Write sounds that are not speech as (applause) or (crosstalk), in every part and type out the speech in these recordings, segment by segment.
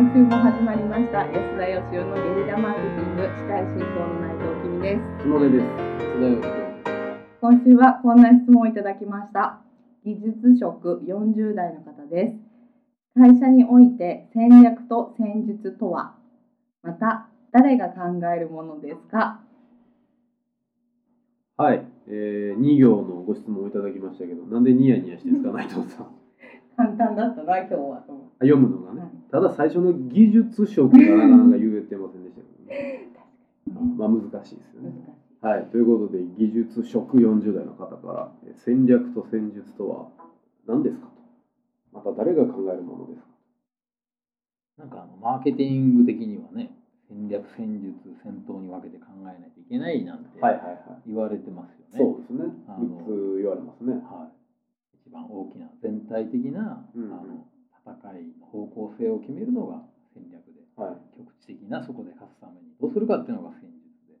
今週も始まりました。安田義雄のゲリラマーケティング。司会進行の内藤君です。角出です。今週はこんな質問をいただきました。技術職40代の方です。会社において戦略と戦術とはまた誰が考えるものですか？はい、えー、2行のご質問をいただきましたけど、なんでニヤニヤしてるんですか、内藤さん？あ (laughs) 簡単だったな今日はと思って。読むのがね、はいただ最初の技術職がなかなか言えてませんでしたけどね。まあ難しいですよね。いはい、ということで、技術職40代の方から、えー戦略と戦術とは何ですかと。また誰が考えるものですかなんかあのマーケティング的にはね、戦略、戦術、戦闘に分けて考えないといけないなんてはいはいはい。言われてますよね。そうですね。あの3つ言われますね。はい。一番大きな全体的な、うんあの戦いの方向性を決めるのが戦略で、はい。局地的なそこで勝つためにどうするかっていうのが戦術で、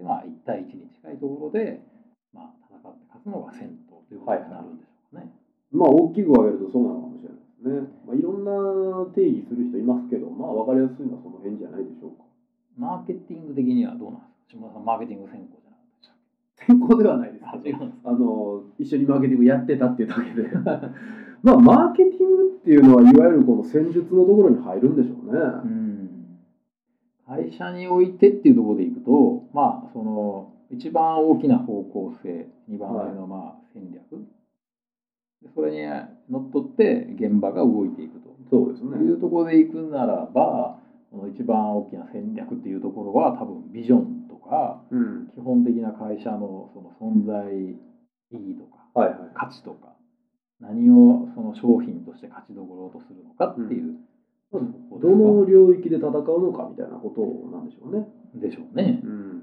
でまあ1対1に近いところで、まあ、戦って勝つのが戦闘ということになるんでしょうかね。まあ大きく分けるとそうなのかもしれないですね。まあ、いろんな定義する人いますけど、まあ分かりやすいのはその辺じゃないでしょうか。マーケティング的にはどうなんですか？島田さん、マーケティング専攻先行ではないです。けあの一緒にマーケティングやってたっていうだけで。(laughs) まあマーケティングっていうのはいわゆるこの戦術のところに入るんでしょうね。うん。会社においてっていうところでいくと、まあ、その一番大きな方向性、2番目のまあ戦略、でそれにのっとって現場が動いていくと。そうですね。いうところでいくならば、この一番大きな戦略っていうところは多分ビジョンとか、うん。基本的な会社のその存在意義とか、はいはい。価値とか、何をその商品として勝ちどころとするのかっていう、まあそこですか？どの領域で戦うのかみたいなことなんでしょうね。でしょうね。うん。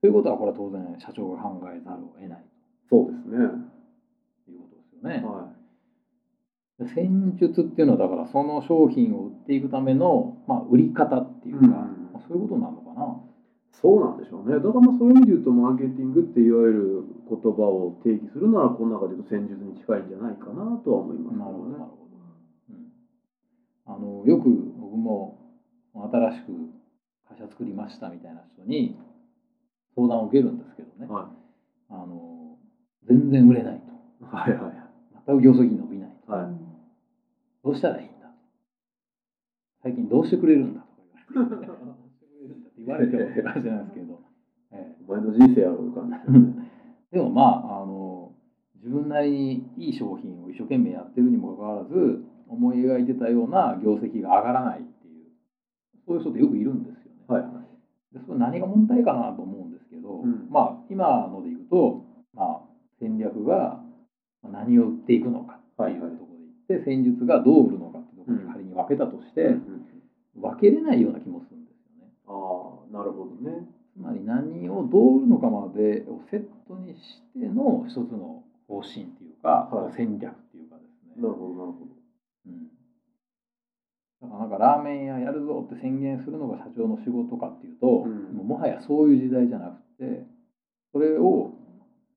ということは、これは当然社長が考えざるを得ないそうですね。ということですよね。はで戦術っていうのは、だからその商品を売っていくための、まあ、売り方っていうか、うんまあそういうことなのかな。い。そうなんでしょうね。だからまあそういう意味で言うとマーケティングっていわゆる言葉を定義するならこの中で言うと戦術に近いんじゃないかなとは思いますけなるほど、なるね。ほど。うん、あのよく僕も新しく会社作りましたみたいな人に相談を受けるんですけどね、はあの全然売れないと。い。はいはいはい。全く業績伸びないと。はいどうしたらいいんだ？最近どうしてくれるんだとか言われてもって感じなんですけど、えお前の人生やろうかでもまああの自分なりにいい商品を一生懸命やってるにもかかわらず思い描いてたような業績が上がらないっていうそういう人ってよくいるんですよね。はいはい。でそれ何が問題かなと思うんですけど、うん。まあ今ので言うと、まあ、戦略が何を売っていくのかっていうとって、戦術がどう売るのかってところに仮に分けたとして、分けれないような気もするんですよね。ああ、なるほどね。つまり何をどう売るのかまでをセットにしての一つの方針っていうか、はい戦略っていうかですね。なるほど、なるほど。うんだからなんかラーメン屋やるぞって宣言するのが社長の仕事かっていうと、うんもうもはやそういう時代じゃなくてそれを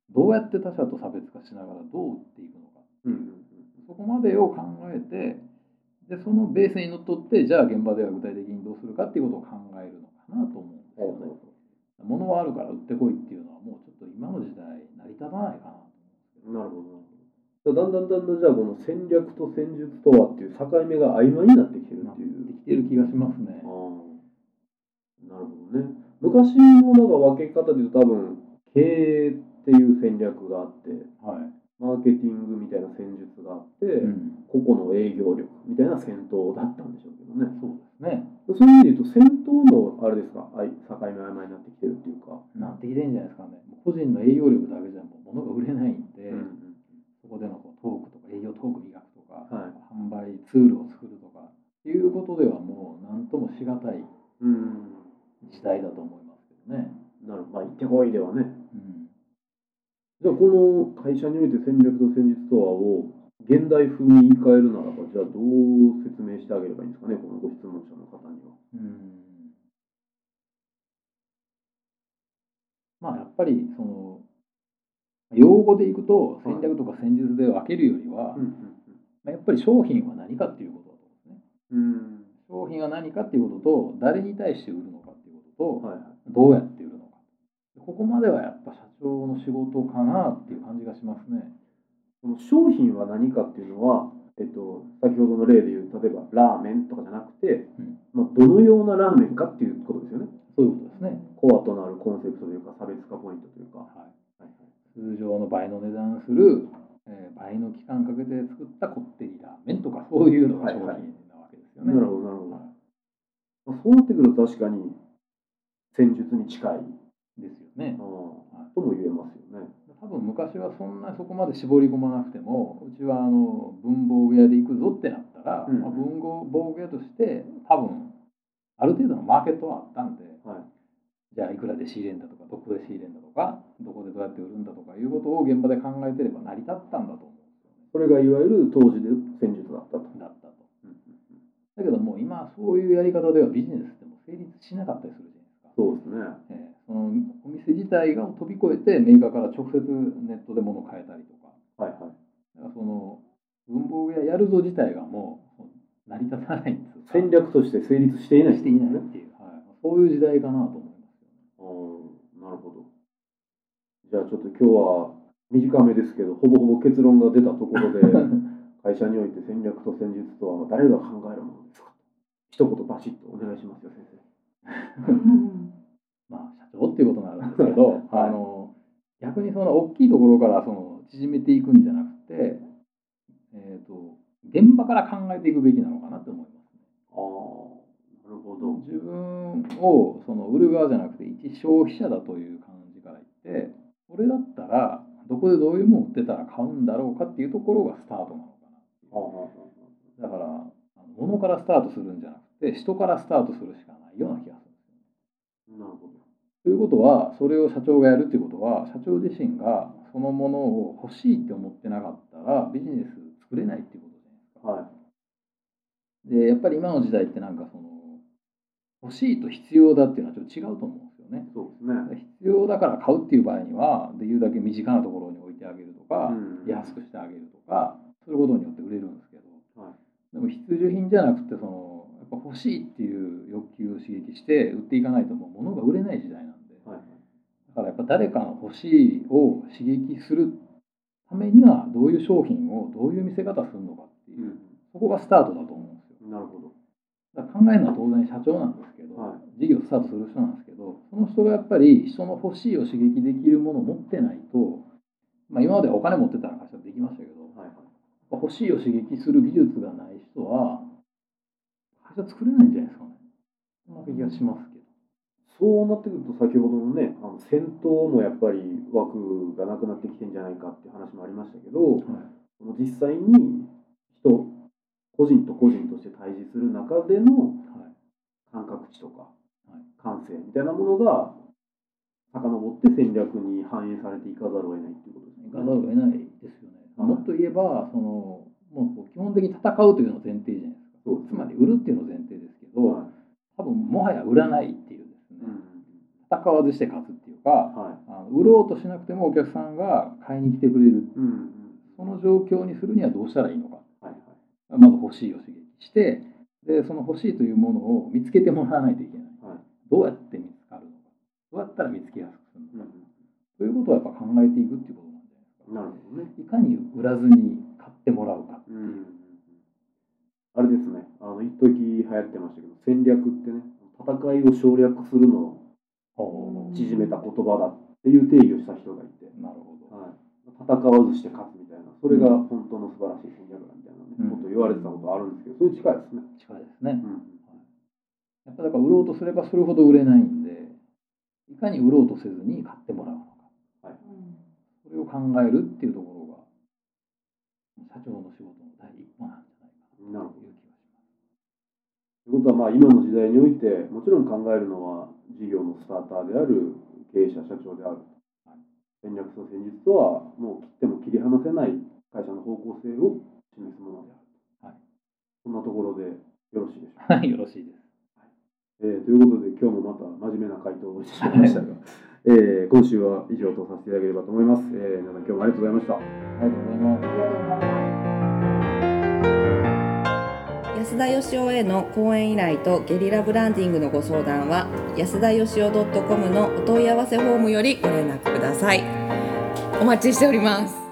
どうやって他者と差別化しながらどう売っていくのかうんうんそこまでを考えてでそのベースにのっとってじゃあ現場では具体的にどうするかっていうことを考えるのかなと思うんですよね。物はあるから売ってこいっていうのはもうちょっと今の時代成り立たないかなと思うんですけどなるほど。だんだんだんだんじゃあこの戦略と戦術とはっていう境目が曖昧になってきてるっていう。できてる気がしますねあ。あ、なるほどね。昔のなんか分け方で言うと多分経営っていう戦略があって、はい。マーケティングみ個々の営業力みたいな戦闘だったんでしょうけどね。そうですね。そういう意味で言うと戦闘のあれですか、境目曖昧になってきてるっていうか。なってきてんじゃないですかね。個人の営業力だけじゃもう物が売れないんで、うんそこでのこうトークとか営業トーク磨くとか、はい販売ツールを作るとかっていうことではもう何ともしがたいうん。時代だと思いますけどね。なるほど。まあ、行ってこいではね。うん、じゃあこの会社において戦略と戦術とはを現代風に言い換えるならば、じゃあどう説明してあげればいいんですかね、このご質問者の方には。うんまあやっぱりその用語でいくと戦略とか戦術で分けるよりは、うんまあやっぱり商品は何かっていうことだと思うんですね。うん。商品は何かっていうことと誰に対して売るのかっていうことと、どうやって売るのかここまではやっぱ社長の仕事かなっていう感じがしますね。その商品は何かっていうのは、えっと、先ほどの例でいう例えばラーメンとかじゃなくて、うん。まあ、どのようなラーメンかっていうことですよね。そういうことですね。コアとなるコンセプトというか差別化ポイントというか、はい。はいはい。通常の倍の値段する、えー倍の期間かけて作ったこってりラーメンとかそういうのが商品なわけですよね。なるほどなるほど、はまあ、そうなってくると確かに戦術に近い、いですよね。とも言えますよね多分昔はそんなそこまで絞り込まなくてもうちはあの文房具屋で行くぞってなったら、うんまあ文房具屋として多分ある程度のマーケットはあったんではいじゃあいくらで仕入れんだとかどこで仕入れんだとかどこでどうやって売るんだとかいうことを現場で考えてれば成り立ったんだと思うんですよね。それがいわゆる当時で戦術だったと、だったと。うんだけどもう今そういうやり方ではビジネスでも成立しなかったりするじゃないですか。そうですねえーそのお店自体が飛び越えてメーカーから直接ネットで物を買えたりとか。はいはい。だからその文房具屋やるぞ自体がもう成り立たないんですよ戦略として成立していないしていないっていう、はい、そういう時代かなと思いますなるほど。じゃあちょっと今日は短めですけどほぼほぼ結論が出たところで (laughs) 会社において戦略と戦術とは誰が考えるものですか？一言バシッとお願いしますよ先生 (laughs) (laughs) まあ社長っていうことになるんですけど、(laughs) はい。あの逆にその大きいところからその縮めていくんじゃなくて、えー、と現場から考えていくべきなのかなと思いますね。ああなるほど。自分をその売る側じゃなくて一消費者だという感じから言ってこれだったらどこでどういうもの売ってたら買うんだろうかっていうところがスタートなのかああなだから物からスタートするんじゃなくて人からスタートするしかないような気がするんですよね。なるほどということはそれを社長がやるっていうことは社長自身がそのものを欲しいって思ってなかったらビジネス作れないっていうことじゃないですか。はい。でやっぱり今の時代ってなんかその欲しいと必要だっていうのはちょっと違うと思うんですよね。そうですね。必要だから買うっていう場合にはできるだけ身近なところに置いてあげるとか、うん。安くしてあげるとかすることによって売れるんですけど、はい。でも必需品じゃなくてそのやっぱ欲しいっていう欲求を刺激して売っていかないともう物が売れない時代からやっぱ誰かの欲しいを刺激するためにはどういう商品をどういう見せ方するのかっていう、うん。そこがスタートだと思うんですよ。なるほど。だ考えるのは当然社長なんですけど、は事業スタートする人なんですけどその人がやっぱり人の欲しいを刺激できるものを持ってないと、まあ、今まではお金持ってたら会社できましたけど、はいはい。欲しいを刺激する技術がない人は会社作れないんじゃないですかね。そんな気がしますそうなってくると先ほどのねあの戦闘もやっぱり枠がなくなってきてんじゃないかっていう話もありましたけど、その実際に人個人と個人として対峙する中でのはい。感覚値とかはい。感性みたいなものが遡って戦略に反映されていかざるを得ないっていうことですね。行かざるを得ないですよね、はい。もっと言えばそのもう基本的に戦うというのを前提じゃないですか。そうつまり売るっていうのを前提ですけど、はい。多分もはや売らないっていうですね、うん戦わずして勝つっていうかはい。あの売ろうとしなくてもお客さんが買いに来てくれる。うんうん。その状況にするにはどうしたらいいのか。はいはい。まず欲しいを刺激してでその欲しいというものを見つけてもらわないといけない。はい。どうやって見つかるのか。どうやったら見つけやすくするのか、うんということをやっぱ考えていくっていうことなんじゃないですか。ね。いかに売らずに買ってもらうかっていう、うんあれですね、あの一時流行ってましたけど、戦略ってね、戦いを省略するのを縮めた言葉だっていう定義をした人がいて、なるほど、はい、戦わずして勝つみたいな、それが本当の素晴らしい戦略だみたいなね、うん。こと言われてたことあるん。ですけど、それに近いですね。近いですねうん。やっぱだから売ろうとすればするほど売れないんでいかに売ろうとせずに買ってもらうのか。それを考えるっていうところが社長の仕事の第一歩なんじゃないかななるほどという気がします。ということは、まあ、今の時代において、もちろん考えるのは事業のスターターである経営者、社長である。戦略と戦術とは、もう切っても切り離せない会社の方向性を示すものである。はいそんなところでよろしいでしょうか？はい、よろしいです。えーということで、今日もまた真面目な回答をしてしましたが、えー今週は以上とさせていただければと思います。えー皆さん、今日もありがとうございました。ありがとうございます。安田義雄への講演依頼とゲリラブランディングのご相談は安田義雄 .com のお問い合わせフォームよりご連絡ください。お待ちしております。